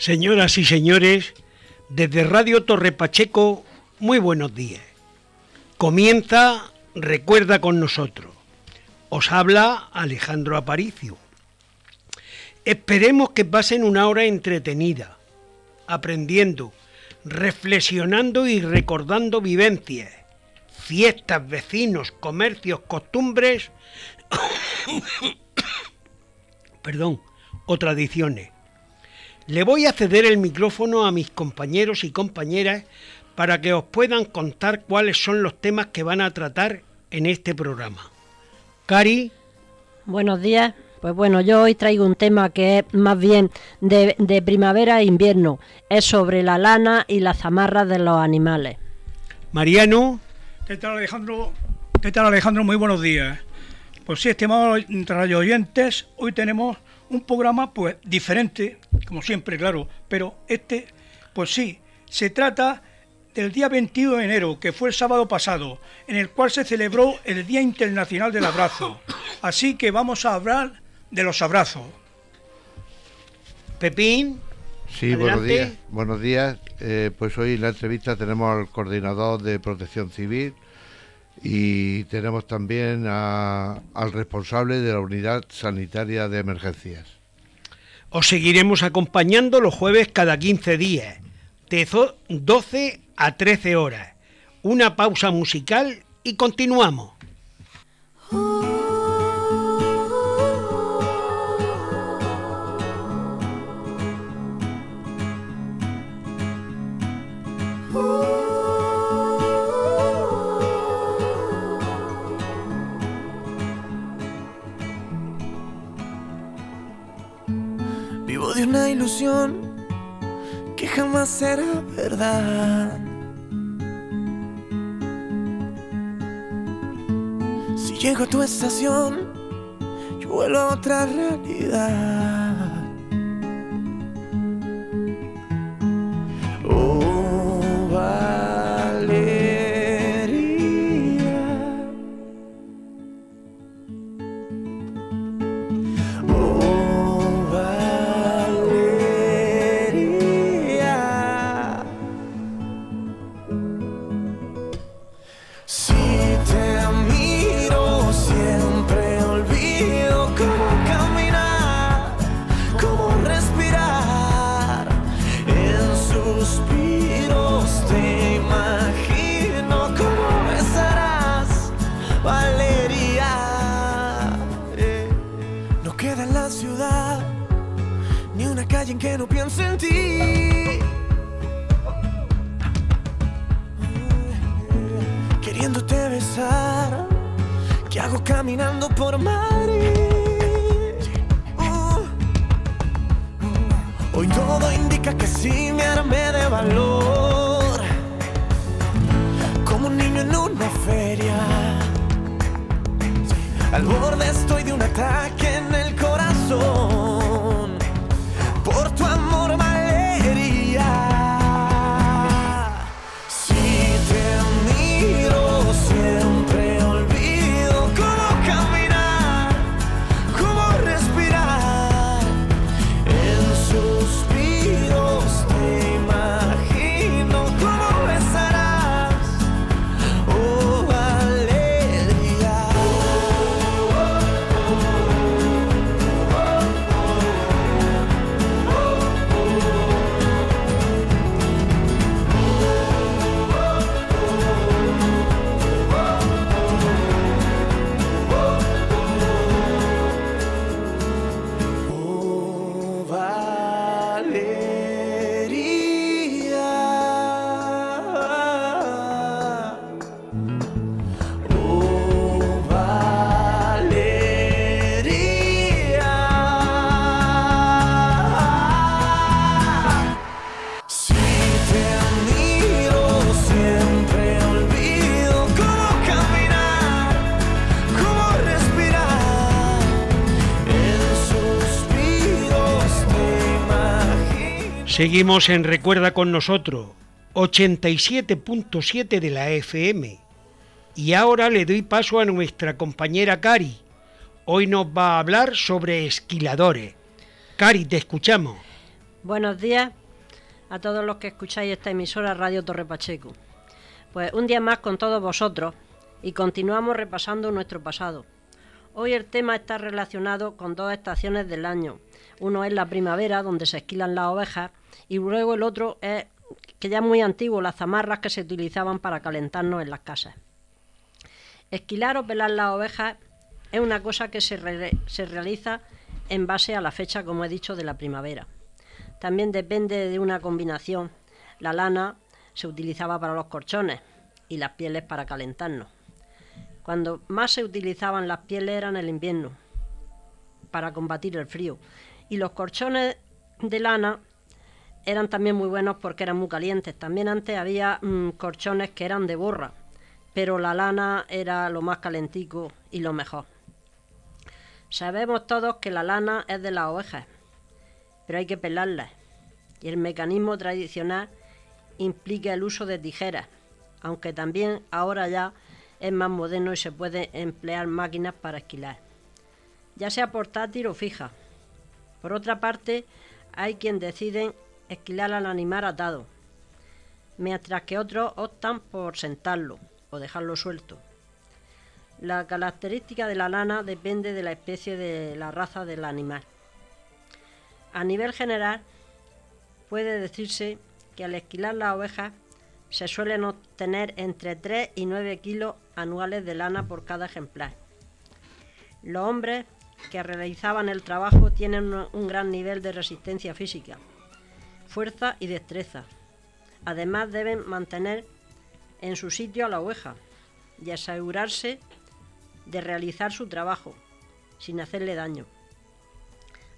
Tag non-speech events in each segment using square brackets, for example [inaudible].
Señoras y señores, desde Radio Torre Pacheco, muy buenos días. Comienza Recuerda con nosotros. Os habla Alejandro Aparicio. Esperemos que pasen una hora entretenida, aprendiendo, reflexionando y recordando vivencias, fiestas, vecinos, comercios, costumbres, [coughs] perdón, o tradiciones. Le voy a ceder el micrófono a mis compañeros y compañeras para que os puedan contar cuáles son los temas que van a tratar en este programa. Cari. Buenos días. Pues bueno, yo hoy traigo un tema que es más bien de, primavera e invierno. Es sobre la lana y las zamarras de los animales. Mariano. ¿Qué tal Alejandro? ¿Qué tal Alejandro? Muy buenos días. Pues sí, estimados radio oyentes, hoy tenemos un programa pues diferente, como siempre, claro, pero este, pues sí, se trata del día 21 de enero, que fue el sábado pasado, en el cual se celebró el Día Internacional del Abrazo. Así que vamos a hablar de los abrazos. Pepín. Sí, buenos días. Buenos días. Eh, pues hoy en la entrevista tenemos al coordinador de protección civil y tenemos también al responsable de la unidad sanitaria de emergencias. Os seguiremos acompañando los jueves cada 15 días, de 12 a 13 horas. Una pausa musical y continuamos. Que jamás será verdad. Llego a tu estación, yo vuelo a otra realidad. besar. ¿Qué hago caminando por Madrid? Uh. Hoy todo indica que sí me armé de valor. Como un niño en una feria. Al borde estoy de un ataque en el corazón. Seguimos en Recuerda con nosotros, 87.7 de la FM. Y ahora le doy paso a nuestra compañera Cari. Hoy nos va a hablar sobre esquiladores. Cari, te escuchamos. Buenos días a todos los que escucháis esta emisora Radio Torre Pacheco. Pues un día más con todos vosotros y continuamos repasando nuestro pasado. Hoy el tema está relacionado con dos estaciones del año. Uno es la primavera, donde se esquilan las ovejas, y luego el otro es, que ya es muy antiguo, las zamarras que se utilizaban para calentarnos en las casas. Esquilar o pelar las ovejas es una cosa que se, se realiza en base a la fecha, como he dicho, de la primavera. También depende de una combinación. La lana se utilizaba para los corchones y las pieles para calentarnos. Cuando más se utilizaban las pieles era en el invierno, para combatir el frío. Y los corchones de lana eran también muy buenos porque eran muy calientes. También antes había mm, corchones que eran de borra, pero la lana era lo más calentico y lo mejor. Sabemos todos que la lana es de las ovejas, pero hay que pelarlas. Y el mecanismo tradicional implica el uso de tijeras, aunque también ahora ya es más moderno y se puede emplear máquinas para esquilar, ya sea portátil o fija. Por otra parte, hay quien deciden esquilar al animal atado, mientras que otros optan por sentarlo o dejarlo suelto. La característica de la lana depende de la especie de la raza del animal. A nivel general, puede decirse que al esquilar las ovejas se suelen obtener entre 3 y 9 kilos anuales de lana por cada ejemplar. Los hombres que realizaban el trabajo tienen un gran nivel de resistencia física, fuerza y destreza. Además deben mantener en su sitio a la oveja y asegurarse de realizar su trabajo sin hacerle daño,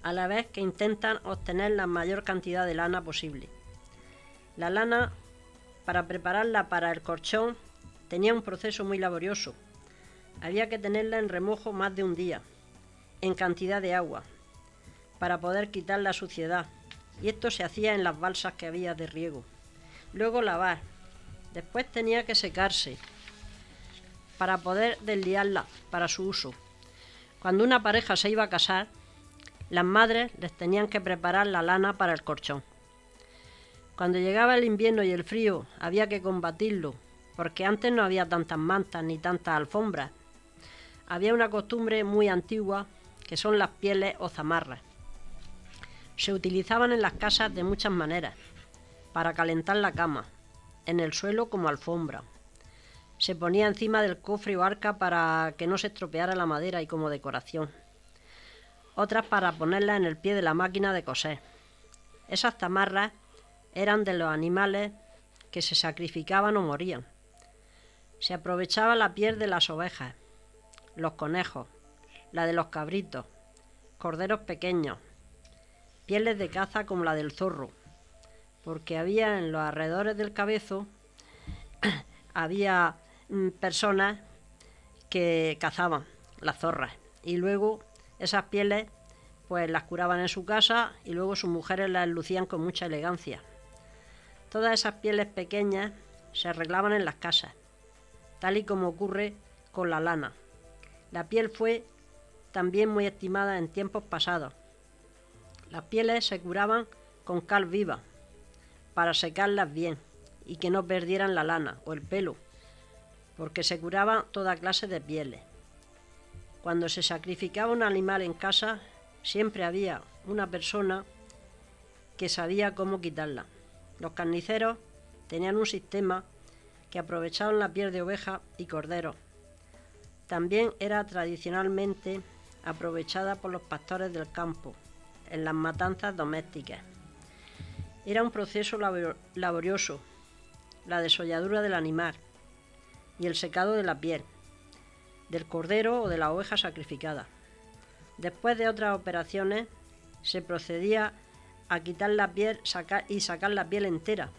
a la vez que intentan obtener la mayor cantidad de lana posible. La lana, para prepararla para el colchón, tenía un proceso muy laborioso. Había que tenerla en remojo más de un día, en cantidad de agua, para poder quitar la suciedad, y esto se hacía en las balsas que había de riego. Luego lavar, después tenía que secarse, para poder desliarla para su uso. Cuando una pareja se iba a casar, las madres les tenían que preparar la lana para el colchón. Cuando llegaba el invierno y el frío, había que combatirlo, porque antes no había tantas mantas ni tantas alfombras. Había una costumbre muy antigua, que son las pieles o zamarras. Se utilizaban en las casas de muchas maneras, para calentar la cama, en el suelo como alfombra, se ponía encima del cofre o arca para que no se estropeara la madera y como decoración. Otras para ponerla en el pie de la máquina de coser. Esas tamarras eran de los animales que se sacrificaban o morían. Se aprovechaba la piel de las ovejas, los conejos, la de los cabritos, corderos pequeños, pieles de caza como la del zorro, porque había en los alrededores del cabezo [clears throat] había Mm, personas que cazaban las zorras y luego esas pieles pues las curaban en su casa y luego sus mujeres las lucían con mucha elegancia. Todas esas pieles pequeñas se arreglaban en las casas, tal y como ocurre con la lana. La piel fue también muy estimada en tiempos pasados. Las pieles se curaban con cal viva para secarlas bien y que no perdieran la lana o el pelo porque se curaban toda clase de pieles. Cuando se sacrificaba un animal en casa, siempre había una persona que sabía cómo quitarla. Los carniceros tenían un sistema que aprovechaban la piel de oveja y cordero. También era tradicionalmente aprovechada por los pastores del campo en las matanzas domésticas. Era un proceso laborioso, la desolladura del animal, y el secado de la piel, del cordero o de la oveja sacrificada. Después de otras operaciones, se procedía a quitar la piel y sacar la piel entera.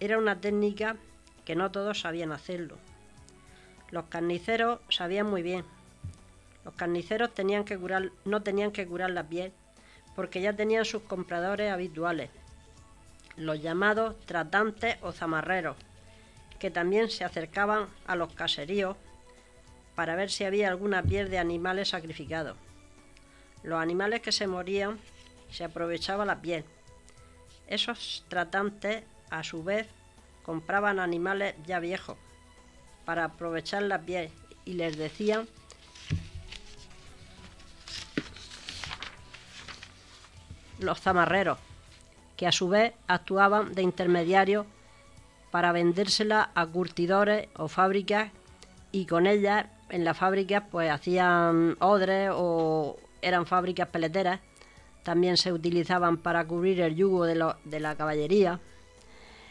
Era una técnica que no todos sabían hacerlo. Los carniceros sabían muy bien. Los carniceros tenían que curar, no tenían que curar la piel porque ya tenían sus compradores habituales, los llamados tratantes o zamarreros, que también se acercaban a los caseríos para ver si había alguna piel de animales sacrificados. Los animales que se morían se aprovechaba la piel Esos tratantes, a su vez, compraban animales ya viejos para aprovechar la piel y les decían los zamarreros, que a su vez actuaban de intermediarios para vendérsela a curtidores o fábricas y con ellas en las fábricas pues hacían odres o eran fábricas peleteras. También se utilizaban para cubrir el yugo de, la caballería.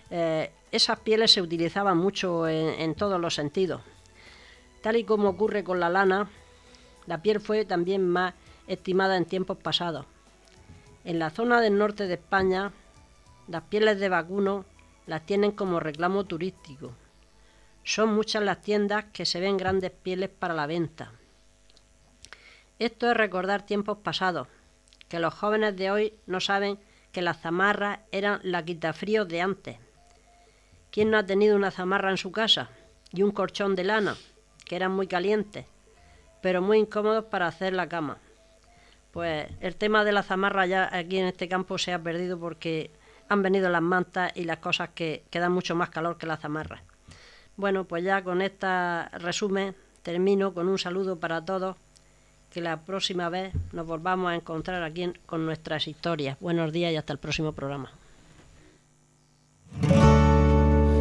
Eh, esas pieles se utilizaban mucho en todos los sentidos. Tal y como ocurre con la lana, la piel fue también más estimada en tiempos pasados. En la zona del norte de España, las pieles de vacuno las tienen como reclamo turístico. Son muchas las tiendas que se ven grandes pieles para la venta. Esto es recordar tiempos pasados, que los jóvenes de hoy no saben que las zamarras eran la quitafríos de antes. ¿Quién no ha tenido una zamarra en su casa? Y un colchón de lana, que eran muy calientes, pero muy incómodos para hacer la cama pues el tema de la zamarra ya aquí en este campo se ha perdido porque han venido las mantas y las cosas que, dan mucho más calor que la zamarra. Bueno, pues ya con este resumen termino con un saludo para todos. Que la próxima vez nos volvamos a encontrar aquí con nuestras historias. Buenos días y hasta el próximo programa.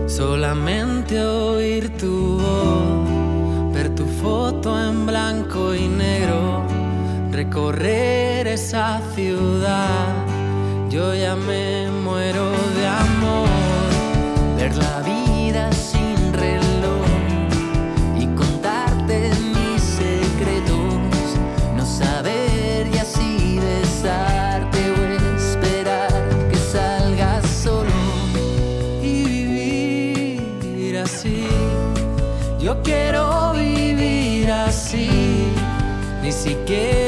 Solamente oír tu voz, ver tu foto en blanco y negro recorrer esa ciudad. Yo ya me muero de amor, ver la vida sin reloj y contarte mis secretos, no saber y así besarte o esperar que salgas solo y vivir así. Yo quiero vivir así ni siquiera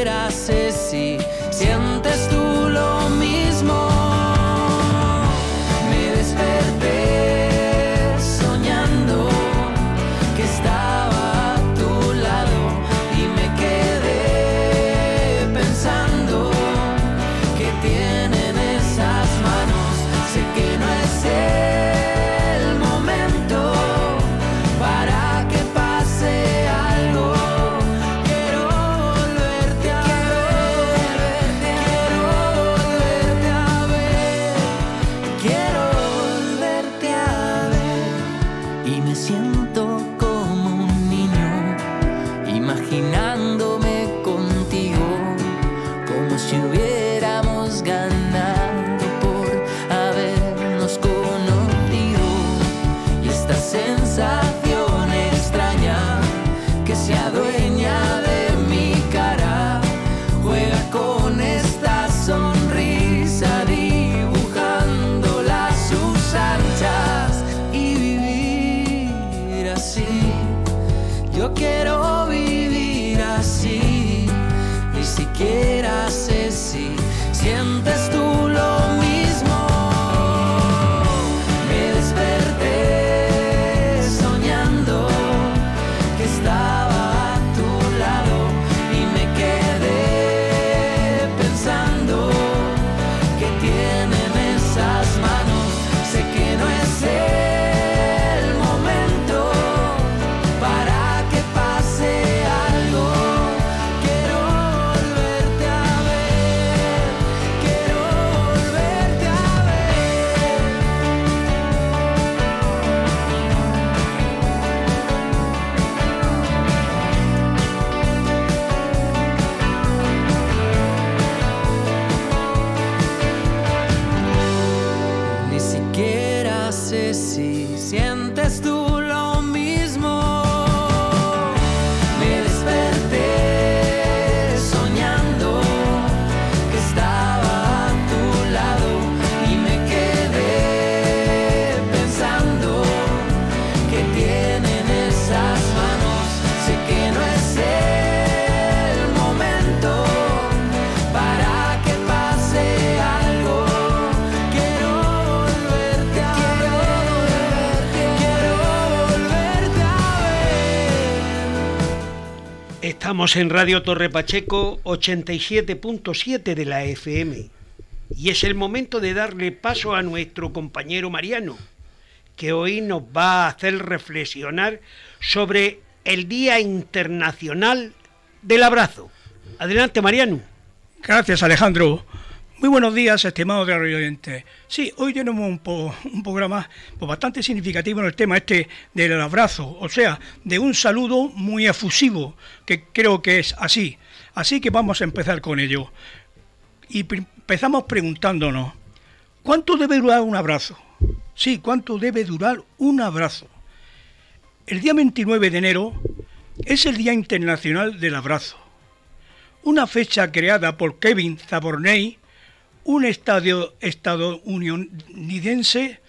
siente Estamos en Radio Torre Pacheco 87.7 de la FM. Y es el momento de darle paso a nuestro compañero Mariano, que hoy nos va a hacer reflexionar sobre el Día Internacional del Abrazo. Adelante, Mariano. Gracias, Alejandro. Muy buenos días, estimados de oyentes. Sí, hoy tenemos un, programa pues, bastante significativo en el tema este del abrazo, o sea, de un saludo muy efusivo, que creo que es así. Así que vamos a empezar con ello. Y empezamos preguntándonos, ¿cuánto debe durar un abrazo? Sí, ¿cuánto debe durar un abrazo? El día 29 de enero es el Día Internacional del Abrazo, una fecha creada por Kevin Zaborney, un estadio estadounidense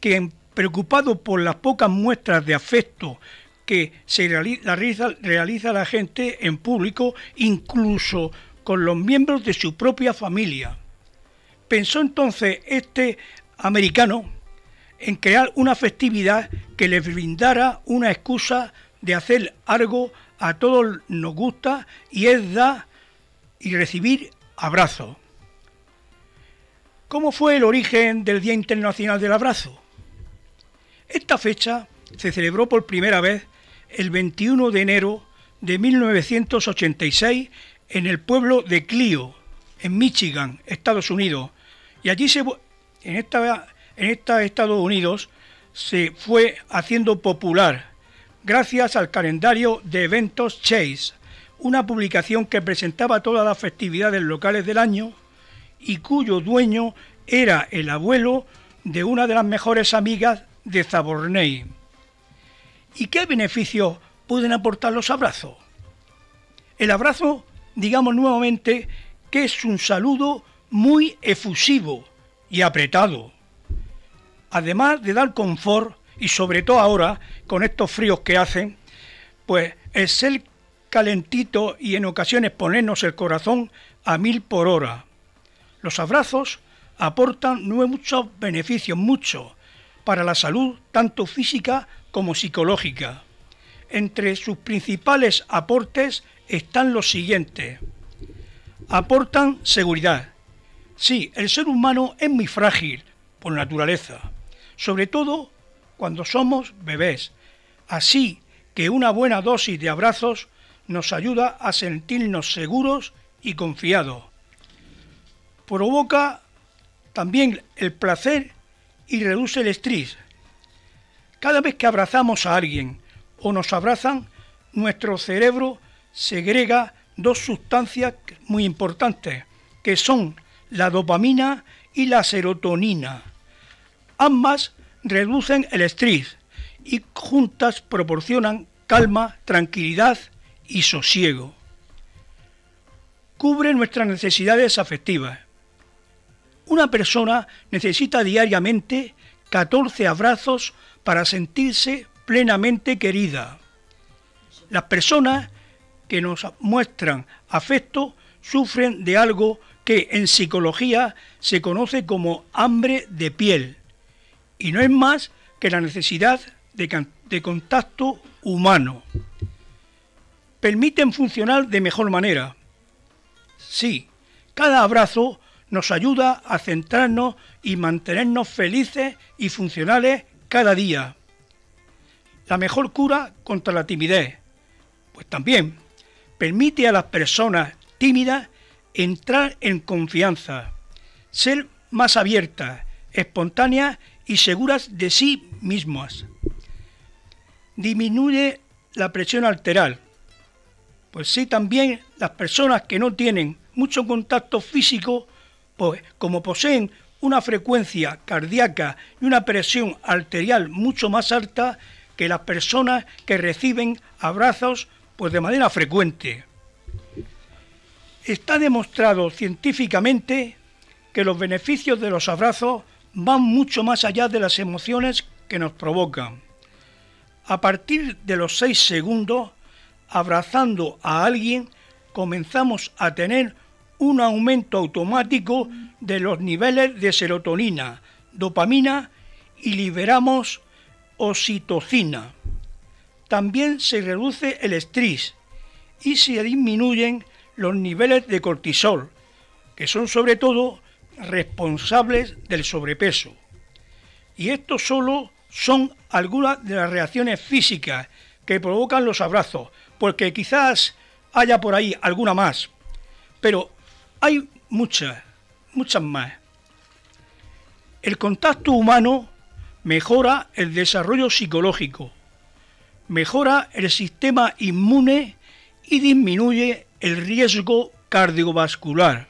que, preocupado por las pocas muestras de afecto que se realiza, realiza la gente en público, incluso con los miembros de su propia familia. Pensó entonces este americano en crear una festividad que le brindara una excusa de hacer algo a todos nos gusta y es dar y recibir abrazos. ¿Cómo fue el origen del Día Internacional del Abrazo? Esta fecha se celebró por primera vez el 21 de enero de 1986 en el pueblo de Clio, en Michigan, Estados Unidos. Y allí se, en esta, en esta Estados Unidos se fue haciendo popular gracias al calendario de eventos Chase, una publicación que presentaba todas las festividades locales del año y cuyo dueño era el abuelo de una de las mejores amigas de Zaborney. ¿Y qué beneficios pueden aportar los abrazos? El abrazo, digamos nuevamente, que es un saludo muy efusivo y apretado. Además de dar confort, y sobre todo ahora, con estos fríos que hacen, pues el ser calentito y en ocasiones ponernos el corazón a mil por hora. Los abrazos aportan muchos beneficios, muchos, para la salud, tanto física como psicológica. Entre sus principales aportes están los siguientes. Aportan seguridad. Sí, el ser humano es muy frágil por naturaleza, sobre todo cuando somos bebés. Así que una buena dosis de abrazos nos ayuda a sentirnos seguros y confiados. Provoca también el placer y reduce el estrés. Cada vez que abrazamos a alguien o nos abrazan, nuestro cerebro segrega dos sustancias muy importantes, que son la dopamina y la serotonina. Ambas reducen el estrés y juntas proporcionan calma, tranquilidad y sosiego. Cubre nuestras necesidades afectivas una persona necesita diariamente 14 abrazos para sentirse plenamente querida. Las personas que nos muestran afecto sufren de algo que en psicología se conoce como hambre de piel y no es más que la necesidad de, contacto humano. Permiten funcionar de mejor manera. Sí, cada abrazo nos ayuda a centrarnos y mantenernos felices y funcionales cada día. La mejor cura contra la timidez, pues también permite a las personas tímidas entrar en confianza, ser más abiertas, espontáneas y seguras de sí mismas. Disminuye la presión arterial, pues sí también las personas que no tienen mucho contacto físico pues como poseen una frecuencia cardíaca y una presión arterial mucho más alta que las personas que reciben abrazos pues de manera frecuente. Está demostrado científicamente que los beneficios de los abrazos van mucho más allá de las emociones que nos provocan. A partir de los seis segundos, abrazando a alguien, comenzamos a tener un aumento automático de los niveles de serotonina, dopamina y liberamos oxitocina. También se reduce el estrés y se disminuyen los niveles de cortisol, que son sobre todo responsables del sobrepeso. Y esto solo son algunas de las reacciones físicas que provocan los abrazos, porque quizás haya por ahí alguna más, pero hay muchas, muchas más. El contacto humano mejora el desarrollo psicológico, mejora el sistema inmune y disminuye el riesgo cardiovascular.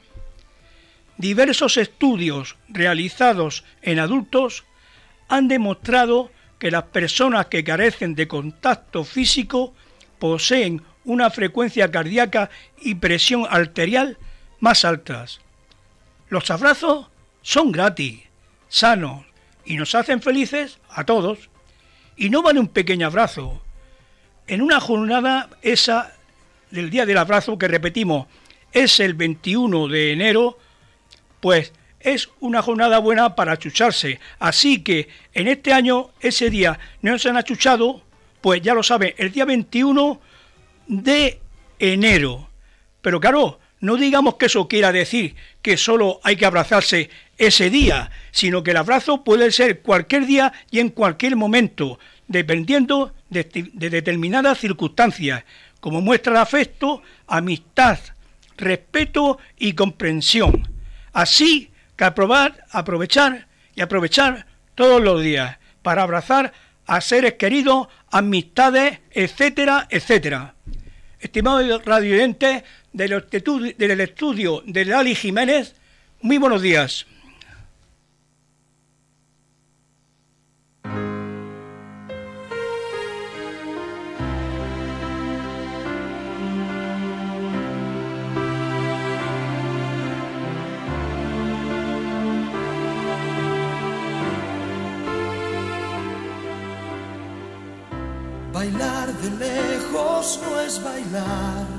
Diversos estudios realizados en adultos han demostrado que las personas que carecen de contacto físico poseen una frecuencia cardíaca y presión arterial más altas. Los abrazos son gratis, sanos y nos hacen felices a todos. Y no vale un pequeño abrazo. En una jornada esa del Día del Abrazo que repetimos es el 21 de enero, pues es una jornada buena para achucharse. Así que en este año ese día no se han achuchado, pues ya lo saben, el día 21 de enero. Pero claro, no digamos que eso quiera decir que solo hay que abrazarse ese día, sino que el abrazo puede ser cualquier día y en cualquier momento, dependiendo de, determinadas circunstancias, como muestra de afecto, amistad, respeto y comprensión. Así que aprobar, aprovechar y aprovechar todos los días para abrazar a seres queridos, amistades, etcétera, etcétera. Estimados radioyentes del, del estudio de Lali Jiménez, muy buenos días. Bailar de lejos no es bailar.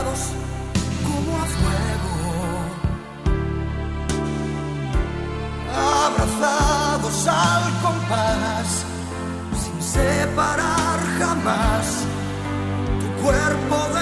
Al compás, sin separar jamás tu cuerpo de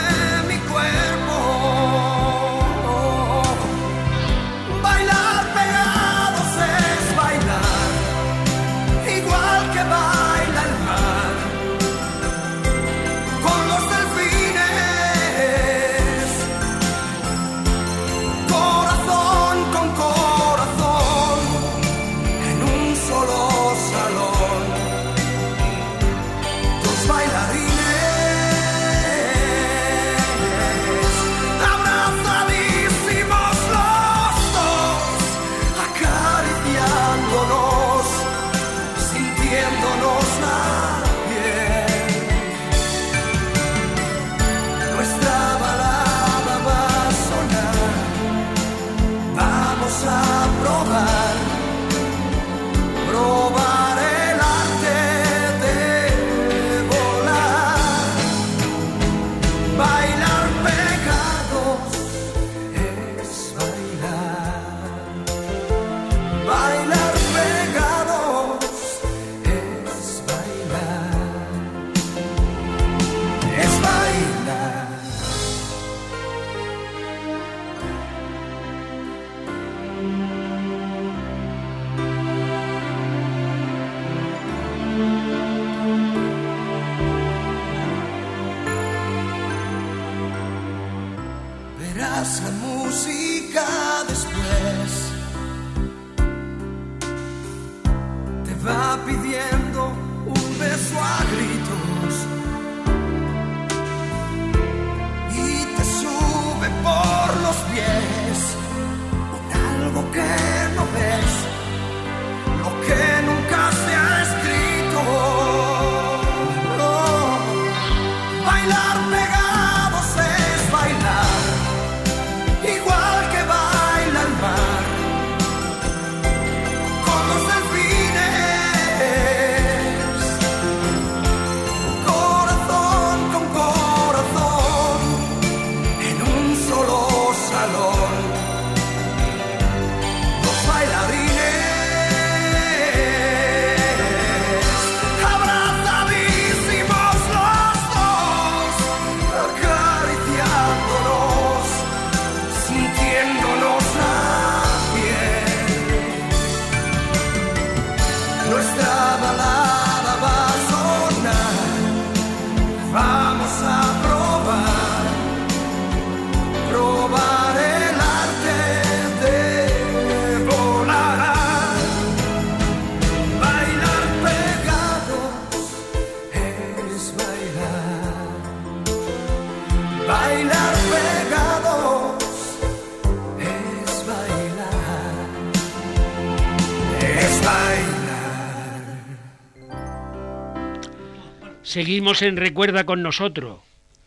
Seguimos en Recuerda con nosotros,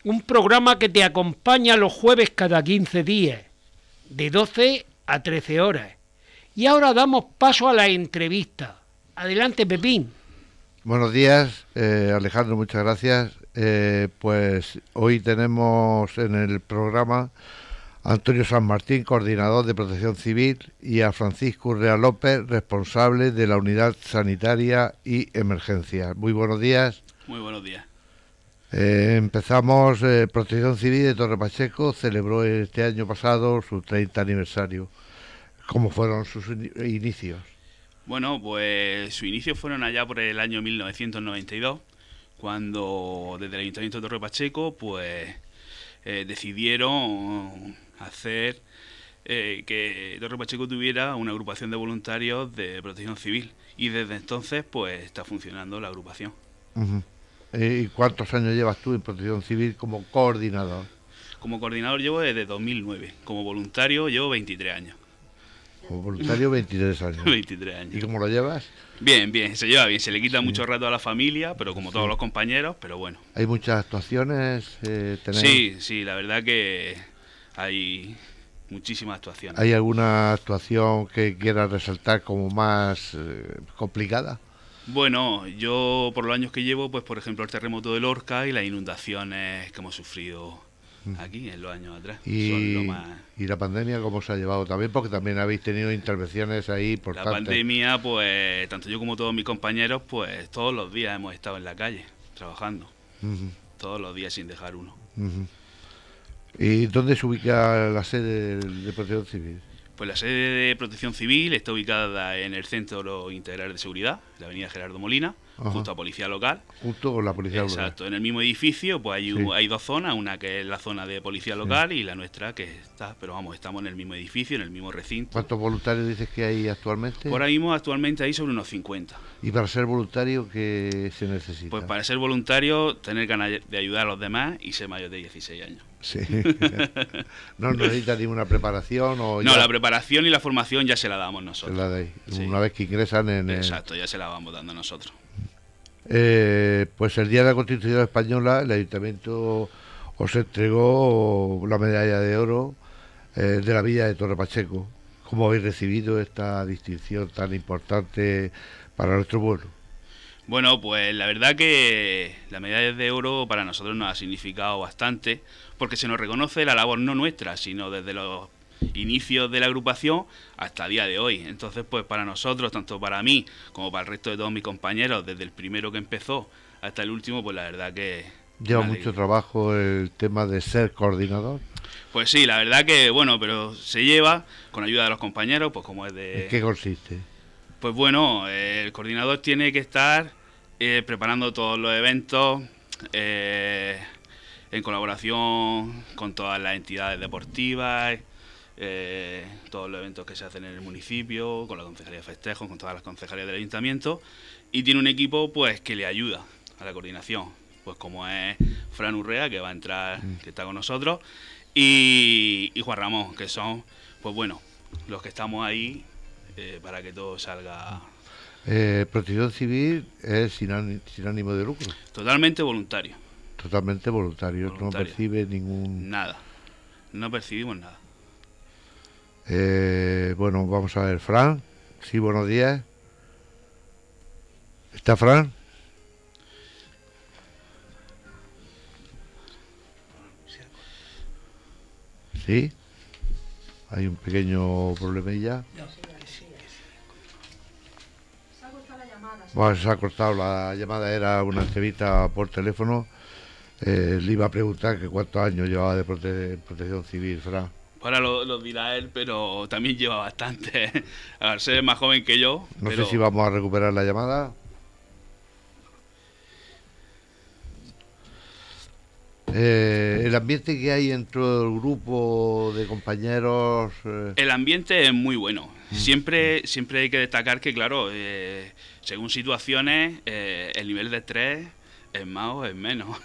un programa que te acompaña los jueves cada 15 días, de 12 a 13 horas. Y ahora damos paso a la entrevista. Adelante, Pepín. Buenos días, eh, Alejandro, muchas gracias. Eh, pues hoy tenemos en el programa a Antonio San Martín, coordinador de protección civil, y a Francisco Urrea López, responsable de la unidad sanitaria y emergencia. Muy buenos días. Muy buenos días. Eh, empezamos, eh, Protección Civil de Torre Pacheco celebró este año pasado su 30 aniversario. ¿Cómo fueron sus inicios? Bueno, pues sus inicios fueron allá por el año 1992, cuando desde el Ayuntamiento de Torre Pacheco, pues eh, decidieron hacer que Torre Pacheco tuviera una agrupación de voluntarios de protección civil. Y desde entonces, pues está funcionando la agrupación. ¿Y cuántos años llevas tú en Protección Civil como coordinador? Como coordinador llevo desde 2009. Como voluntario llevo 23 años. Como voluntario 23 años. [laughs] 23 años. ¿Y cómo lo llevas? Bien, bien, se lleva bien. Se le quita mucho rato a la familia, pero como todos los compañeros, pero bueno. ¿Hay muchas actuaciones? Eh, sí, sí, la verdad que hay muchísimas actuaciones. ¿Hay alguna actuación que quieras resaltar como más eh, complicada? Bueno, yo por los años que llevo, pues por ejemplo el terremoto de Lorca y las inundaciones que hemos sufrido mm. aquí en los años atrás. ¿Y, ¿Y la pandemia cómo se ha llevado también? Porque también habéis tenido intervenciones ahí por La pandemia, pues tanto yo como todos mis compañeros, pues todos los días hemos estado en la calle trabajando. Todos los días sin dejar uno. ¿Y dónde se ubica la sede de Protección Civil? Pues la sede de Protección Civil está ubicada en el Centro Integral de Seguridad, la avenida Gerardo Molina, junto a Policía Local. Junto con la Policía Local. Exacto, en el mismo edificio pues hay, hay dos zonas, una que es la zona de Policía Local y la nuestra que está, pero vamos, estamos en el mismo edificio, en el mismo recinto. ¿Cuántos voluntarios dices que hay actualmente? Por ahí mismo actualmente hay sobre unos 50. ¿Y para ser voluntario qué se necesita? Pues para ser voluntario tener ganas de ayudar a los demás y ser mayor de 16 años. Sí. [laughs] no necesita ninguna preparación o No, la preparación y la formación ya se la damos nosotros. Una vez que ingresan en... Exacto, ya se la vamos dando nosotros. Eh, pues el día de la Constitución Española el Ayuntamiento os entregó la medalla de oro eh, de la Villa de Torre Pacheco. ¿Cómo habéis recibido esta distinción tan importante para nuestro pueblo? Bueno, pues la verdad que la medalla de oro para nosotros nos ha significado bastante, porque se nos reconoce la labor no nuestra, sino desde los inicios de la agrupación hasta el día de hoy. Entonces, pues para nosotros, tanto para mí como para el resto de todos mis compañeros, desde el primero que empezó hasta el último, pues la verdad que... Lleva mucho trabajo el tema de ser coordinador. Pues sí, la verdad que, bueno, pero se lleva con ayuda de los compañeros, pues como es de... ¿En qué consiste? Pues bueno, el coordinador tiene que estar eh, preparando todos los eventos eh, en colaboración con todas las entidades deportivas, eh, todos los eventos que se hacen en el municipio, con la Concejalía de Festejos, con todas las concejalías del ayuntamiento, y tiene un equipo pues que le ayuda a la coordinación, pues como es Fran Urrea, que va a entrar, mm. que está con nosotros, y, y Juan Ramón, que son, pues bueno, los que estamos ahí eh, para que todo salga. Eh, protección civil es sin, ánimo de lucro. Totalmente voluntario. Totalmente voluntario, no percibe ningún... Nada, no percibimos nada. Eh, bueno, vamos a ver, Fran. Sí, buenos días. ¿Está Fran? Sí. Hay un pequeño problemilla. Bueno, se ha cortado la llamada, era una entrevista por teléfono. Eh, le iba a preguntar que cuántos años llevaba de protección civil, Fran. Ahora lo, dirá él, pero también lleva bastante. [laughs] A ver, ser más joven que yo. No sé si vamos a recuperar la llamada. Eh, el ambiente que hay dentro del grupo de compañeros. Eh. El ambiente es muy bueno. Mm. Siempre, siempre hay que destacar que, claro, eh, según situaciones, el nivel de estrés es más o es menos.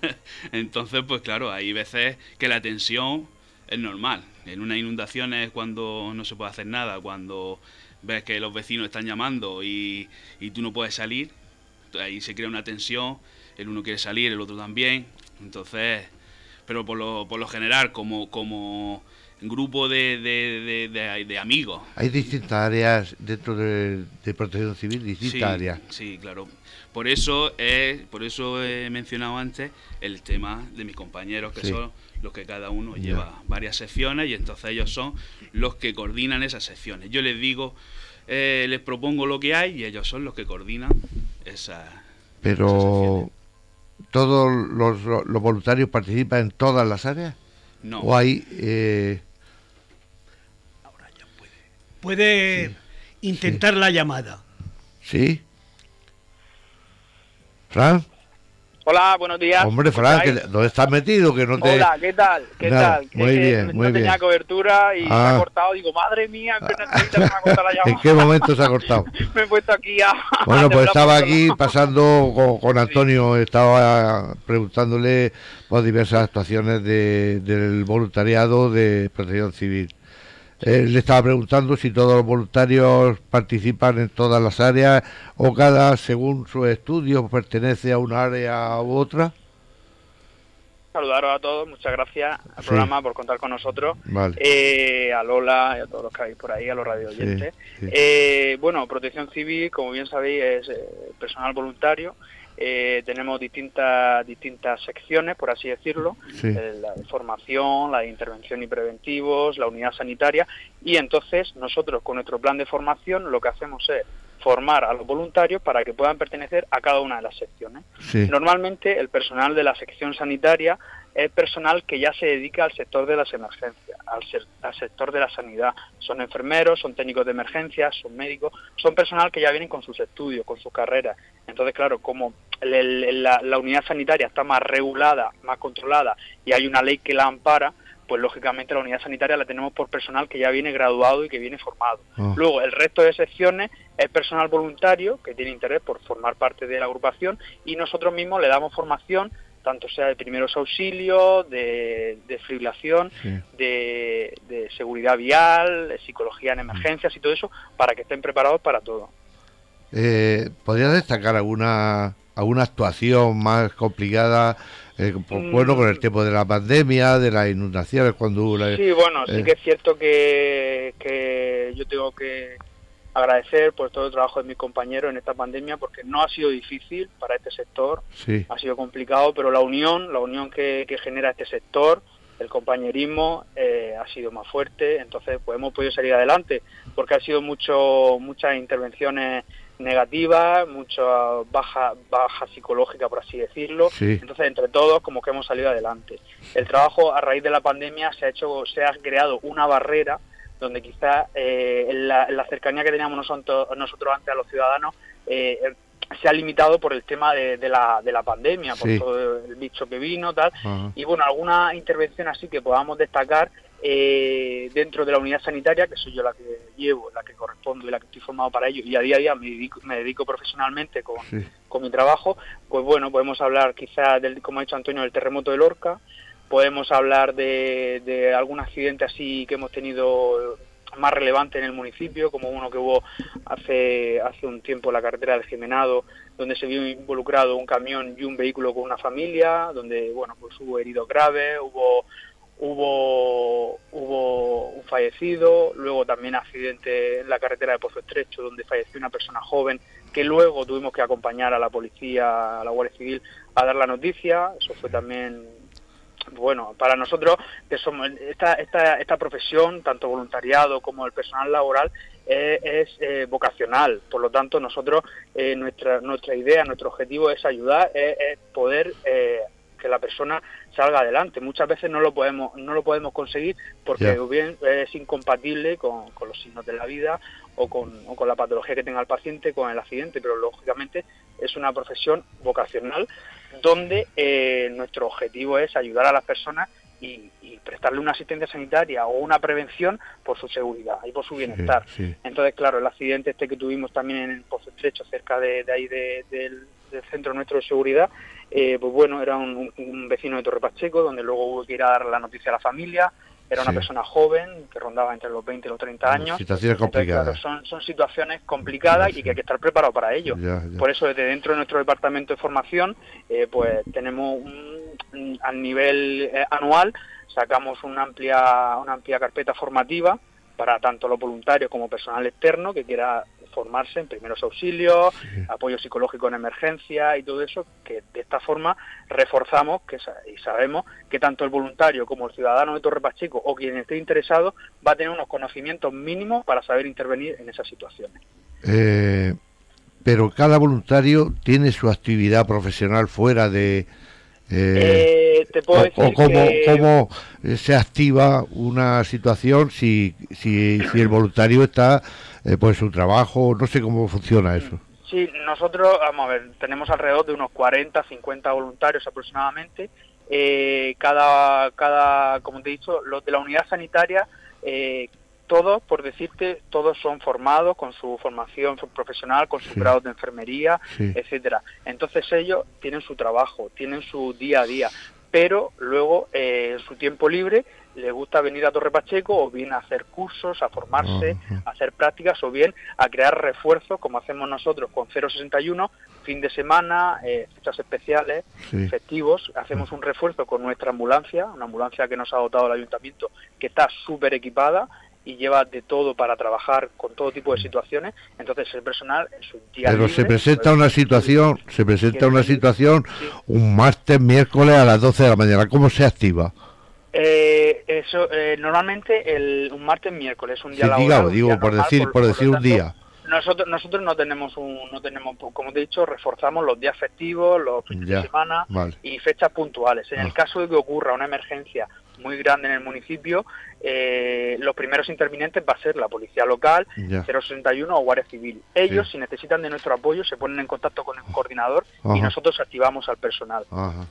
[laughs] Entonces, pues claro, hay veces que la tensión es normal. En una inundación es cuando no se puede hacer nada, cuando ves que los vecinos están llamando y, y tú no puedes salir, ahí se crea una tensión el uno quiere salir, el otro también. Entonces, pero por lo, por lo general, como, como grupo de, de, de, amigos. Hay distintas áreas dentro de, protección civil, distintas áreas. Sí, claro. Por eso, es, por eso he mencionado antes el tema de mis compañeros, que son los que cada uno lleva varias secciones y entonces ellos son los que coordinan esas secciones. Yo les digo, eh, les propongo lo que hay y ellos son los que coordinan esas. Pero, ¿todos los, los, voluntarios participan en todas las áreas? No. ¿O hay eh, puede intentar la llamada. Sí. Fran. Hola, buenos días. Hombre, Fran, ¿dónde estás metido? Que no te... Hola, ¿qué tal? ¿Qué tal? Muy bien, muy no bien. tenía cobertura y se ha ah. cortado. Digo, madre mía, ¿en me ha cortado la [laughs] llamada. ¿En qué momento se ha cortado? [laughs] me he puesto aquí a... [laughs] Bueno, pues estaba aquí pasando con, Antonio, estaba preguntándole por diversas actuaciones de, del voluntariado de protección civil. Eh, le estaba preguntando si todos los voluntarios participan en todas las áreas o cada, según su estudio, pertenece a una área u otra. Saludaros a todos, muchas gracias al programa por contar con nosotros, eh, a Lola y a todos los que hay por ahí, a los radio oyentes. Eh, bueno, Protección Civil, como bien sabéis, es personal voluntario eh, tenemos distintas distintas secciones, por así decirlo, eh, la de formación, la de intervención y preventivos, la unidad sanitaria, y entonces nosotros con nuestro plan de formación lo que hacemos es formar a los voluntarios para que puedan pertenecer a cada una de las secciones. Normalmente el personal de la sección sanitaria es personal que ya se dedica al sector de las emergencias, al, al, sector de la sanidad. Son enfermeros, son técnicos de emergencias, son médicos, son personal que ya vienen con sus estudios, con sus carreras. Entonces, claro, como la, la unidad sanitaria está más regulada, más controlada y hay una ley que la ampara, pues lógicamente la unidad sanitaria la tenemos por personal que ya viene graduado y que viene formado. Ah. Luego, el resto de secciones es personal voluntario que tiene interés por formar parte de la agrupación y nosotros mismos le damos formación tanto sea de primeros auxilios, de, de fibrilación, de, seguridad vial, de psicología en emergencias y todo eso, para que estén preparados para todo. Eh, ¿Podrías destacar alguna, alguna actuación más complicada? Eh, mm. bueno, con el tiempo de la pandemia, de las inundaciones, cuando... sí, bueno, sí eh, que es cierto que, que yo tengo que agradecer por todo el trabajo de mis compañeros en esta pandemia porque no ha sido difícil para este sector, ha sido complicado, pero la unión, la unión que, genera este sector, el compañerismo eh, ha sido más fuerte, entonces pues hemos podido salir adelante porque ha sido mucho, muchas intervenciones negativas, mucha baja, baja psicológica, por así decirlo. Entonces, entre todos, como que hemos salido adelante. El trabajo a raíz de la pandemia se ha hecho, se ha creado una barrera donde quizás eh, la, cercanía que teníamos nosotros, nosotros antes a los ciudadanos eh, se ha limitado por el tema de, la, de la pandemia, por todo el bicho que vino, tal. Y bueno, alguna intervención así que podamos destacar eh, dentro de la unidad sanitaria, que soy yo la que llevo, la que correspondo y la que estoy formado para ello, y a día a día me dedico, me dedico profesionalmente con, con mi trabajo, pues bueno, podemos hablar quizás, del, como ha dicho Antonio, del terremoto de Lorca, podemos hablar de, algún accidente así que hemos tenido más relevante en el municipio, como uno que hubo hace, hace un tiempo en la carretera de Gemenado, donde se vio involucrado un camión y un vehículo con una familia, donde bueno pues hubo heridos graves, hubo hubo hubo un fallecido, luego también accidente en la carretera de Pozo Estrecho, donde falleció una persona joven, que luego tuvimos que acompañar a la policía, a la Guardia Civil, a dar la noticia, eso fue también bueno, para nosotros que somos esta, esta, esta profesión, tanto voluntariado como el personal laboral, eh, es eh, vocacional. Por lo tanto, nosotros eh, nuestra nuestra idea, nuestro objetivo es ayudar, es, poder que la persona salga adelante. Muchas veces no lo podemos no lo podemos conseguir porque bien es incompatible con, con, los signos de la vida o con, o con la patología que tenga el paciente, con el accidente, pero lógicamente es una profesión vocacional donde eh, nuestro objetivo es ayudar a las personas y, prestarle una asistencia sanitaria o una prevención por su seguridad y por su bienestar. Entonces, claro, el accidente este que tuvimos también en el Pozo Estrecho, cerca de, ahí del, centro nuestro de seguridad, eh, pues bueno, era un, vecino de Torre Pacheco, donde luego hubo que ir a dar la noticia a la familia, era una persona joven que rondaba entre los 20 y los 30 años. Situaciones complicadas. son, son situaciones complicadas y que hay que estar preparado para ello. Por eso desde dentro de nuestro departamento de formación, eh, pues tenemos un, a nivel eh, anual sacamos una amplia una amplia carpeta formativa para tanto los voluntarios como personal externo que quiera formarse en primeros auxilios, apoyo psicológico en emergencia y todo eso, que de esta forma reforzamos que, y sabemos que tanto el voluntario como el ciudadano de Torre Pacheco o quien esté interesado va a tener unos conocimientos mínimos para saber intervenir en esas situaciones. Eh, pero cada voluntario tiene su actividad profesional fuera de, eh, te puedo decir o cómo, cómo, se activa una situación si, si, si el voluntario está eh, pues su trabajo, no sé cómo funciona eso. Sí, nosotros, vamos a ver, tenemos alrededor de unos 40, 50 voluntarios aproximadamente. Eh, cada, cada, como te he dicho, los de la unidad sanitaria, eh, todos, por decirte, todos son formados con su formación profesional, con su grado de enfermería, etcétera. Entonces ellos tienen su trabajo, tienen su día a día, pero luego en su tiempo libre le gusta venir a Torre Pacheco o bien a hacer cursos, a formarse, a hacer prácticas o bien a crear refuerzos como hacemos nosotros con 061, fin de semana, eh, fechas especiales, festivos. Hacemos un refuerzo con nuestra ambulancia, una ambulancia que nos ha dotado el ayuntamiento que está súper equipada y lleva de todo para trabajar con todo tipo de situaciones. Entonces el personal en su día Pero se presenta una situación, se presenta una situación un martes, miércoles a las 12 de la mañana. ¿Cómo se activa? Eh, eso, eh, normalmente el, un martes, miércoles, un día sí, laboral, digo, por decir, por, decir un día. Nosotros, nosotros no tenemos un, no tenemos, como te he dicho, reforzamos los días festivos, los fines de semana y fechas puntuales. En el ah. caso de que ocurra una emergencia muy grande en el municipio, eh, los primeros intervinientes va a ser la policía local, 061 o Guardia Civil. Ellos, si necesitan de nuestro apoyo, se ponen en contacto con el coordinador y nosotros activamos al personal.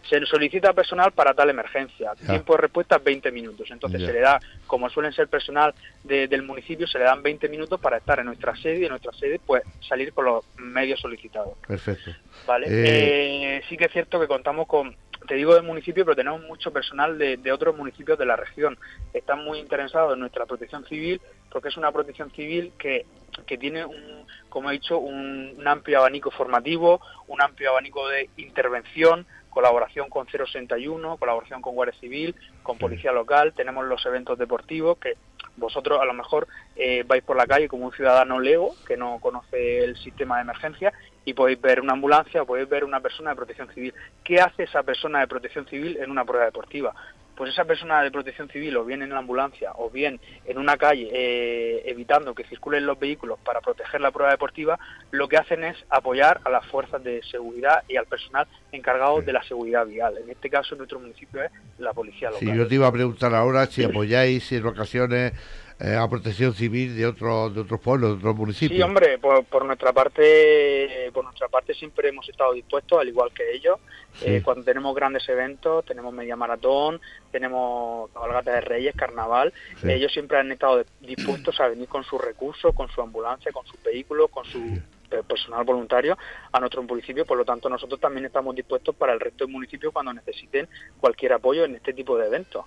Se solicita personal para tal emergencia. Tiempo de respuesta 20 minutos. Entonces se le da, como suelen ser personal del municipio, se le dan 20 minutos para estar en nuestra sede y en nuestra sede pues salir con los medios solicitados. Perfecto. Vale. Eh, sí que es cierto que contamos con te digo del municipio, pero tenemos mucho personal de, otros municipios de la región. Están muy interesados en nuestra protección civil porque es una protección civil que, que tiene, un, como he dicho, un, amplio abanico formativo, un amplio abanico de intervención, colaboración con 061, colaboración con Guardia Civil, con Policía Local, tenemos los eventos deportivos que vosotros a lo mejor eh, vais por la calle como un ciudadano lego que no conoce el sistema de emergencia y podéis ver una ambulancia o podéis ver una persona de protección civil. ¿Qué hace esa persona de protección civil en una prueba deportiva? Pues esa persona de protección civil, o bien en la ambulancia, o bien en una calle, eh, evitando que circulen los vehículos para proteger la prueba deportiva, lo que hacen es apoyar a las fuerzas de seguridad y al personal encargado de la seguridad vial. En este caso, en nuestro municipio es la policía local. Si yo te iba a preguntar ahora si apoyáis en ocasiones eh, a protección civil de otros de otros pueblos, de otros municipios. Sí, hombre, por, nuestra parte, por nuestra parte siempre hemos estado dispuestos, al igual que ellos. Eh, cuando tenemos grandes eventos, tenemos media maratón, tenemos cabalgata de Reyes, carnaval, ellos siempre han estado dispuestos a venir con sus recursos, con su ambulancia, con sus vehículos, con su personal voluntario a nuestro municipio, por lo tanto nosotros también estamos dispuestos para el resto del municipio cuando necesiten cualquier apoyo en este tipo de eventos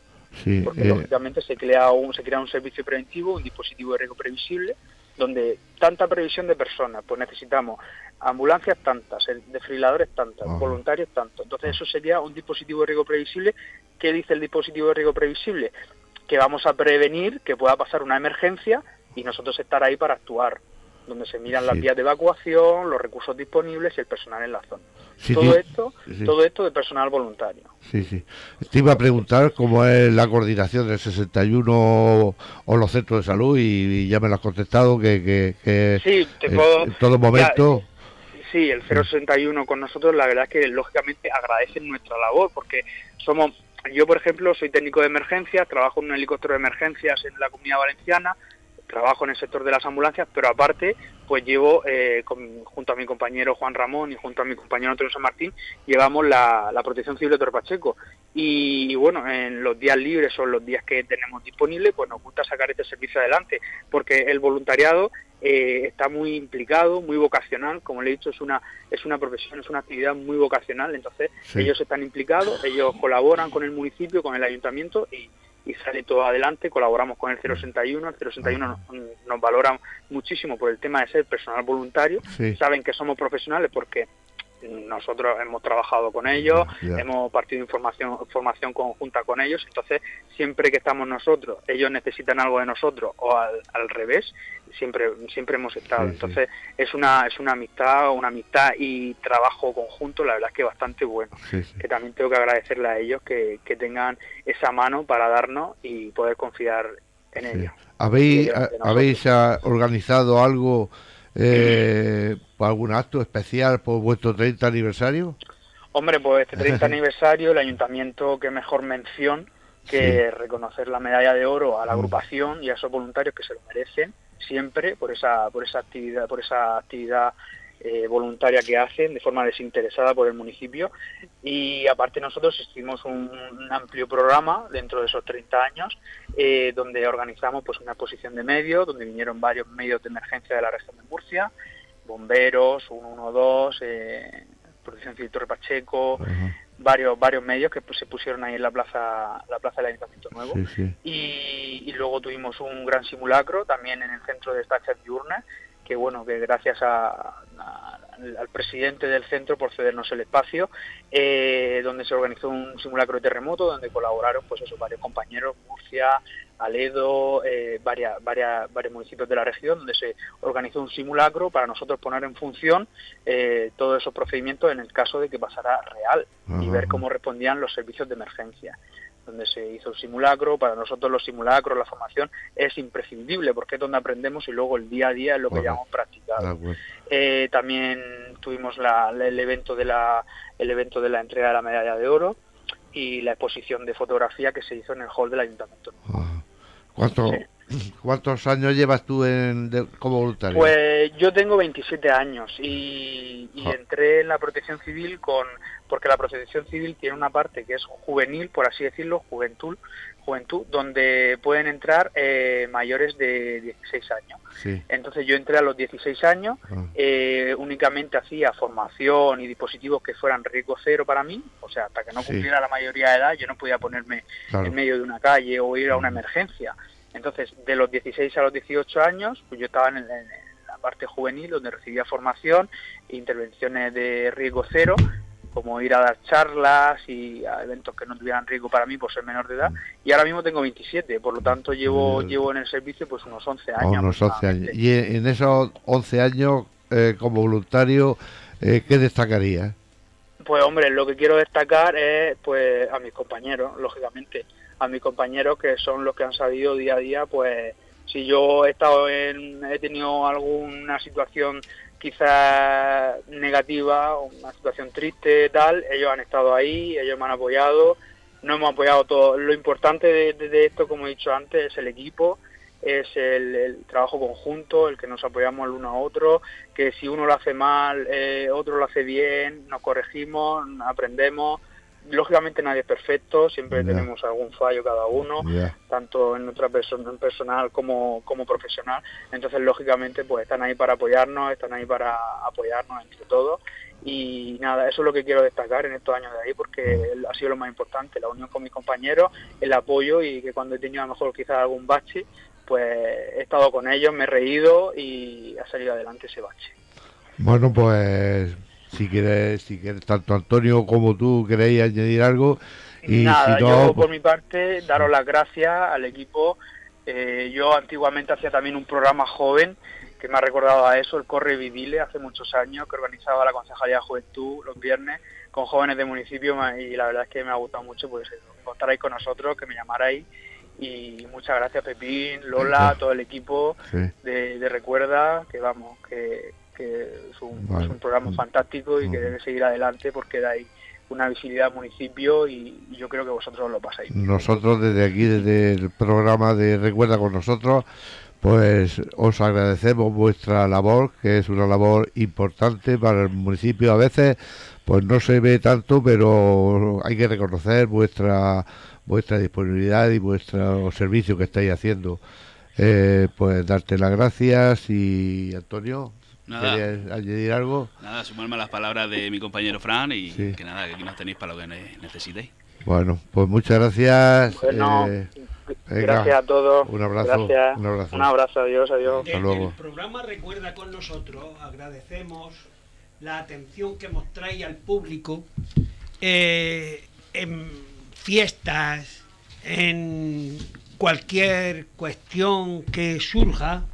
porque eh, lógicamente se crea un se crea un servicio preventivo, un dispositivo de riesgo previsible, donde tanta previsión de personas, pues necesitamos ambulancias tantas, desfibriladores tantas, voluntarios tantos. Entonces eso sería un dispositivo de riesgo previsible. ¿Qué dice el dispositivo de riesgo previsible? Que vamos a prevenir que pueda pasar una emergencia y nosotros estar ahí para actuar donde se miran las vías de evacuación, los recursos disponibles y el personal en la zona. Todo esto, todo esto de personal voluntario. Sí, sí. Te iba a preguntar cómo es la coordinación del 61 o los centros de salud y, ya me lo has contestado que, que, sí, te puedo, en todo momento. sí, el 061 con nosotros, la verdad es que lógicamente agradecen nuestra labor porque somos yo, por ejemplo, soy técnico de emergencias, trabajo en un helicóptero de emergencias en la Comunidad Valenciana, trabajo en el sector de las ambulancias, pero aparte, pues llevo, eh, junto a mi compañero Juan Ramón y junto a mi compañero Antonio San Martín, llevamos la, protección civil de Torpacheco. Y, bueno, en los días libres o los días que tenemos disponibles, pues nos gusta sacar este servicio adelante, porque el voluntariado eh, está muy implicado, muy vocacional, como le he dicho, es una, es una profesión, es una actividad muy vocacional, entonces ellos están implicados, ellos colaboran con el municipio, con el ayuntamiento y, y sale todo adelante. Colaboramos con el 061, el 061 nos, nos valora muchísimo por el tema de ser personal voluntario. Saben que somos profesionales porque nosotros hemos trabajado con ellos, hemos partido información, formación conjunta con ellos, entonces siempre que estamos nosotros, ellos necesitan algo de nosotros o al, revés, siempre siempre hemos estado. entonces es una es una amistad, una amistad y trabajo conjunto, la verdad es que bastante bueno. Que también tengo que agradecerle a ellos que, que tengan esa mano para darnos y poder confiar en ellos. ¿Habéis, ¿habéis organizado algo? Eh, [clears throat] ¿Algún acto especial por vuestro 30 aniversario? Hombre, pues este 30 [laughs] aniversario, el ayuntamiento, que mejor mención que reconocer la medalla de oro a la mm. agrupación y a esos voluntarios que se lo merecen siempre por esa, por esa actividad, por esa actividad eh, voluntaria que hacen de forma desinteresada por el municipio. Y aparte nosotros hicimos un, amplio programa dentro de esos 30 años eh, donde organizamos pues una exposición de medios donde vinieron varios medios de emergencia de la región de Murcia bomberos 112 eh, protección civil Torre Pacheco varios varios medios que pues, se pusieron ahí en la plaza la plaza del Ayuntamiento Nuevo. Y, luego tuvimos un gran simulacro también en el centro de Stachas diurnas que bueno, que gracias al presidente del centro por cedernos el espacio, eh, donde se organizó un simulacro de terremoto, donde colaboraron pues esos varios compañeros, Murcia, Aledo, eh, varias, varias, varios municipios de la región, donde se organizó un simulacro para nosotros poner en función eh, todos esos procedimientos en el caso de que pasara real y ver cómo respondían los servicios de emergencia donde se hizo el simulacro. Para nosotros los simulacros, la formación es imprescindible porque es donde aprendemos y luego el día a día es lo que ya hemos practicado. Eh, también tuvimos el evento de la el evento de la entrega de la medalla de oro y la exposición de fotografía que se hizo en el hall del ayuntamiento. ¿Cuántos años llevas tú en, como voluntario? Pues yo tengo 27 años y, y entré en la protección civil con porque la protección civil tiene una parte que es juvenil, por así decirlo, juventud, juventud donde pueden entrar eh, mayores de 16 años. Entonces yo entré a los 16 años, ah. eh, únicamente hacía formación y dispositivos que fueran riesgo cero para mí, o sea, hasta que no cumpliera la mayoría de edad yo no podía ponerme en medio de una calle o ir a una emergencia. Entonces, de los 16 a los 18 años, pues yo estaba en, en la parte juvenil donde recibía formación, intervenciones de riesgo cero como ir a dar charlas y a eventos que no tuvieran riesgo para mí por ser menor de edad. Y ahora mismo tengo 27, por lo tanto llevo llevo en el servicio pues unos 11 años. Unos 11 años. Y en esos 11 años eh, como voluntario, eh, ¿qué destacaría? Pues hombre, lo que quiero destacar es pues a mis compañeros, lógicamente, a mis compañeros que son los que han sabido día a día pues si yo he estado en, he tenido alguna situación quizás negativa, una situación triste, tal, ellos han estado ahí, ellos me han apoyado, no hemos apoyado todo. Lo importante de, esto, como he dicho antes, es el equipo, es el, trabajo conjunto, el que nos apoyamos el uno a otro, que si uno lo hace mal, eh, otro lo hace bien, nos corregimos, aprendemos, lógicamente nadie es perfecto, siempre tenemos algún fallo cada uno, tanto en nuestra persona personal como, como profesional. Entonces, lógicamente, pues están ahí para apoyarnos, están ahí para apoyarnos entre todos. Y nada, eso es lo que quiero destacar en estos años de ahí, porque ha sido lo más importante, la unión con mis compañeros, el apoyo y que cuando he tenido a lo mejor quizás algún bache, pues he estado con ellos, me he reído y ha salido adelante ese bache. Bueno, pues si quieres, si quieres, tanto Antonio como tú queréis añadir algo. Y Nada, yo por pues mi parte daros las gracias al equipo. Eh, yo antiguamente hacía también un programa joven que me ha recordado a eso, el Corre Vivile, hace muchos años, que organizaba la Concejalía de Juventud los viernes con jóvenes de municipio y la verdad es que me ha gustado mucho pues contarais con nosotros, que me llamarais y muchas gracias Pepín, Lola, todo el equipo de, de Recuerda, que vamos, que, que es un, programa fantástico y que debe seguir adelante porque da ahí una visibilidad al municipio y, yo creo que vosotros lo pasáis. Nosotros desde aquí, desde el programa de Recuerda con nosotros, pues os agradecemos vuestra labor, que es una labor importante para el municipio. A veces pues no se ve tanto, pero hay que reconocer vuestra vuestra disponibilidad y vuestro servicio que estáis haciendo. Eh, pues darte las gracias y Antonio, Nada. añadir algo? Nada, sumarme a las palabras de mi compañero Fran y que nada, que aquí nos tenéis para lo que necesitéis. Bueno, pues muchas gracias. Bueno, eh, Gracias a todos. Un abrazo. Gracias. Un abrazo. Un abrazo. Adiós, adiós. Hasta luego. El programa recuerda con nosotros, agradecemos la atención que mostráis al público eh, en fiestas, en cualquier cuestión que surja,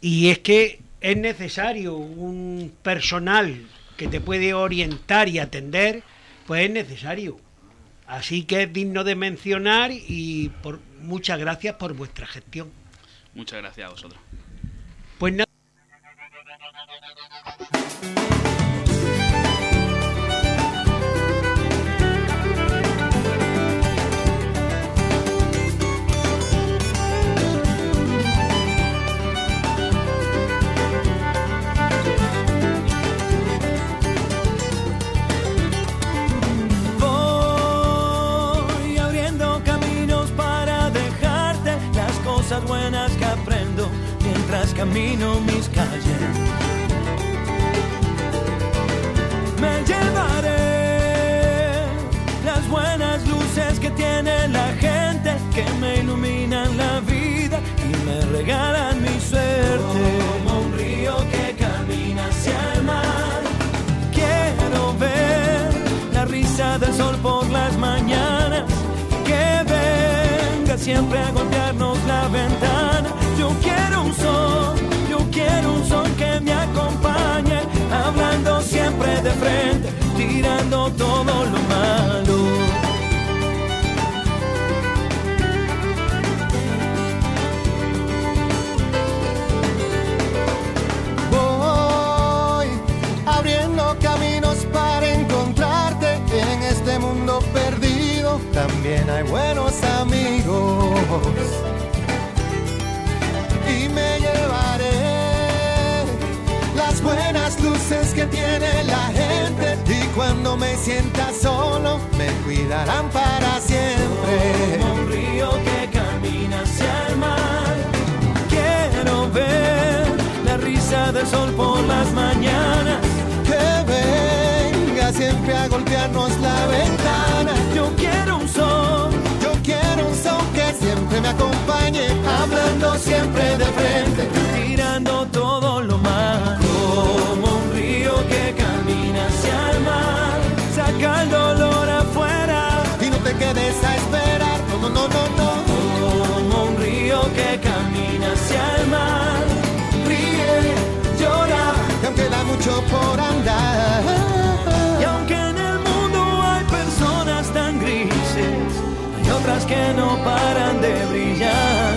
y es que es necesario un personal que te puede orientar y atender, pues es necesario. Así que es digno de mencionar y por, muchas gracias por vuestra gestión. Muchas gracias a vosotros. Pues nada. Del sol por las mañanas. Que venga siempre a golpearnos la ventana. Yo quiero un sol, yo quiero un sol que siempre me acompañe, hablando siempre de frente, tirando todo lo malo, como un río que camina hacia el mar, saca el dolor afuera y no te quedes a esperar, que no paran de brillar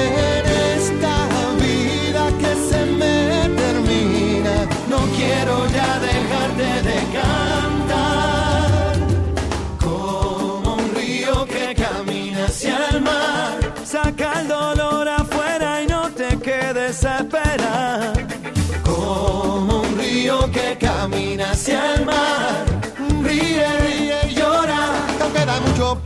en esta vida que se me termina. No quiero ya dejarte de cantar como un río que camina hacia el mar. Saca el dolor afuera y no te quedes a esperar. Como un río que camina hacia el mar. Ríe, ríe y llora, no queda mucho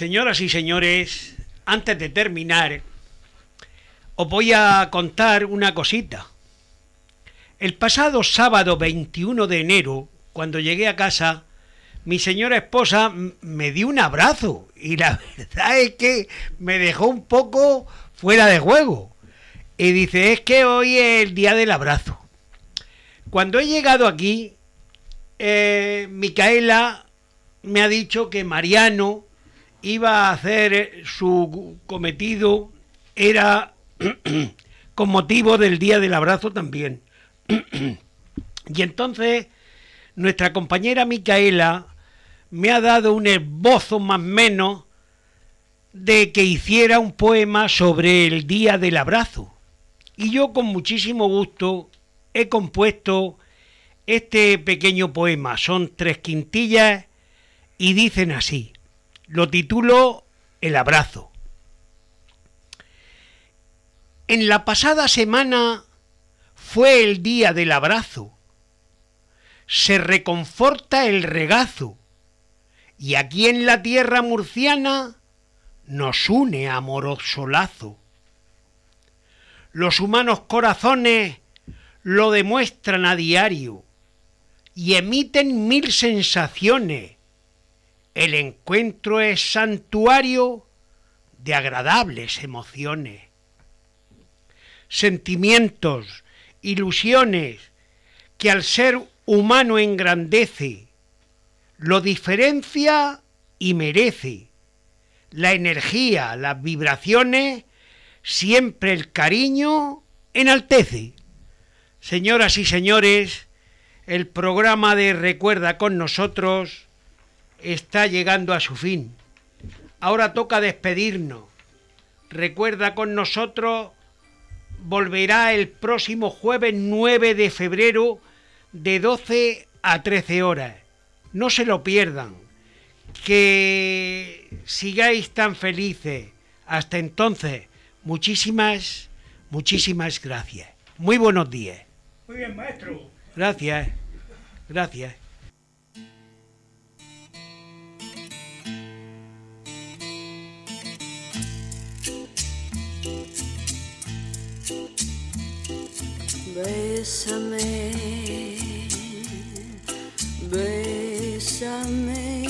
Señoras y señores, antes de terminar, os voy a contar una cosita. El pasado sábado 21 de enero, cuando llegué a casa, mi señora esposa me dio un abrazo y la [laughs] verdad es que me dejó un poco fuera de juego. Y dice, es que hoy es el día del abrazo. Cuando he llegado aquí, eh, Micaela me ha dicho que Mariano iba a hacer su cometido, era [clears throat] con motivo del Día del Abrazo también. [clears throat] y entonces nuestra compañera Micaela me ha dado un esbozo más o menos de que hiciera un poema sobre el Día del Abrazo. Y yo con muchísimo gusto he compuesto este pequeño poema. Son tres quintillas y dicen así. Lo titulo El abrazo. En la pasada semana fue el día del abrazo. Se reconforta el regazo. Y aquí en la tierra murciana nos une amoroso lazo. Los humanos corazones lo demuestran a diario y emiten mil sensaciones. El encuentro es santuario de agradables emociones, sentimientos, ilusiones que al ser humano engrandece, lo diferencia y merece. La energía, las vibraciones, siempre el cariño enaltece. Señoras y señores, el programa de Recuerda con nosotros está llegando a su fin. Ahora toca despedirnos. Recuerda con nosotros volverá el próximo jueves 9 de febrero de 12 a 13 horas. No se lo pierdan. Que sigáis tan felices. Hasta entonces, muchísimas, muchísimas gracias. Muy buenos días. Muy bien, maestro. Gracias. Gracias. Bésame, bésame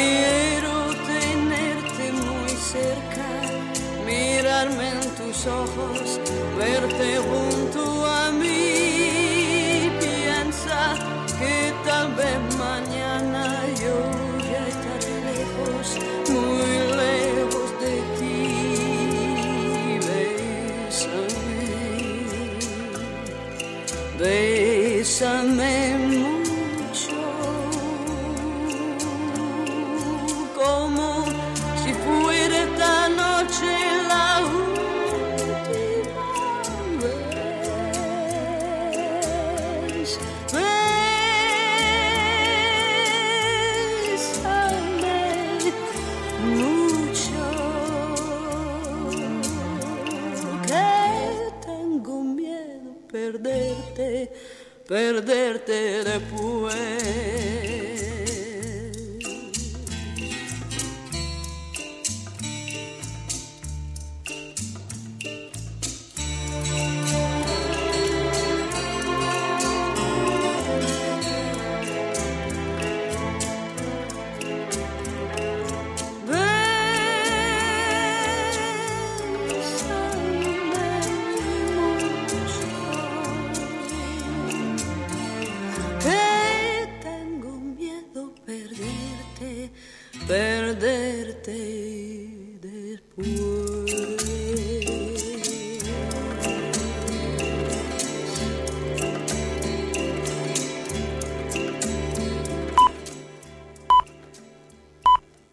Quiero tenerte muy cerca, mirarme en tus ojos, verte junto perderte después.